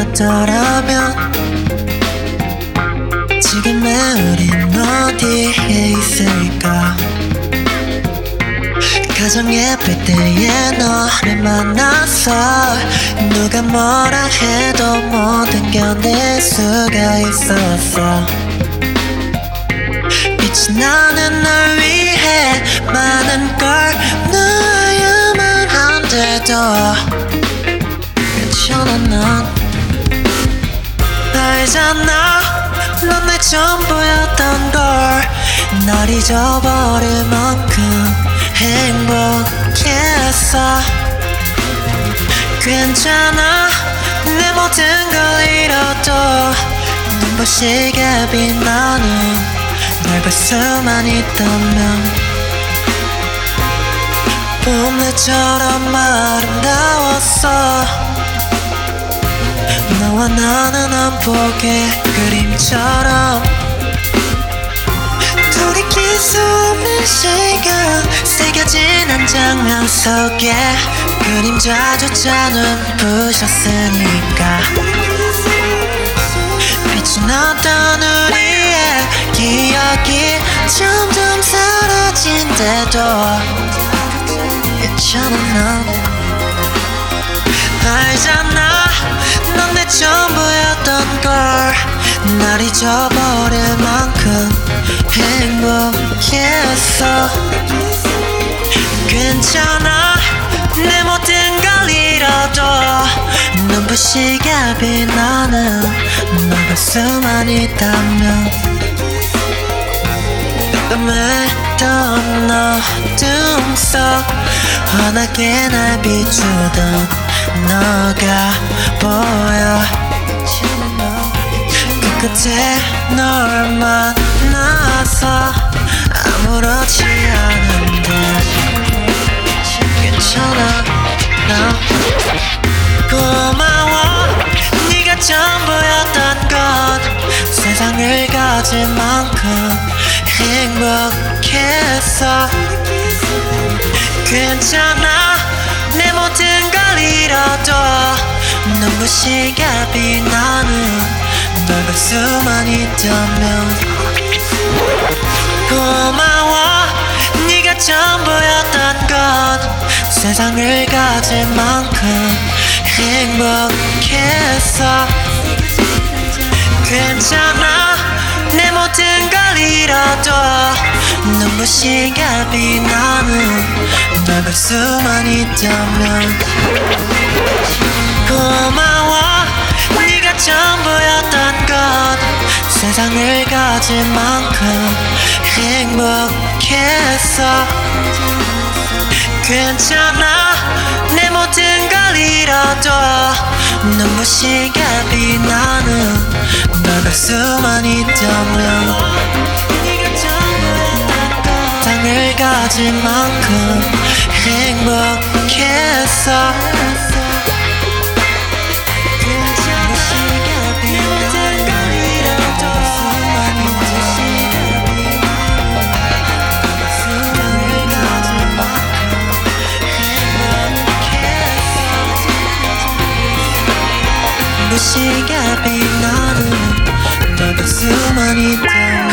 않았더라면 지금의 우린 어디에 있을까? 가장 예쁠 때에 너를 만나서 누가 뭐라 해도 모든 견딜 수가 있었어 빛이 나는 널 위해 많은 걸 놓아야만 한데도 난 알잖아. 넌 내 전부였던 걸날 잊어버릴 만큼 행복했어. 괜찮아. 내 모든 걸 잃어도 눈부시게 빛나는 널 볼 수만 있다면 봄날처럼 아름다웠 너와 나는 한 폭의 그림처럼 돌이킬 수 없는 시간 새겨진 한 장면 속에 그림자조차 눈부셨으니까. 빛이 났던 우리의 기억이 점점 사라진대도 괜찮아 난 알잖아. 넌내 전부였던 걸날 잊어버릴 만큼 행복했어. 괜찮아? 내 모든 걸 잃어도 눈부시게 빛나는 너가 수만 있다면 꿈했던 어둠 속 환하게 날 비추던 너가 보여. 그 끝에 널 만나서 아무렇지 않은데. 괜찮아 나. 고마워. 네가 전부였던 것 세상을 가질 만큼 행복했어. 괜찮아. 내 모든 걸 잃어도 눈부시게 빛나는 너가 수만 있다면 고마워. 네가 전부였던 것 세상을 가질 만큼 행복했어. 괜찮아. 내 모든 걸 잃어도 눈부시게 빛나는 너가 수만 있다면 고마워. 네가 전부였던 것 세상을 가질 만큼 행복했어. 괜찮아 내 모든 걸 잃어도 눈부시게 빛나는 너가 수만 있다면 땅을 가질 만큼 행복했어 눈부시게 빛나는 너가 수만 있다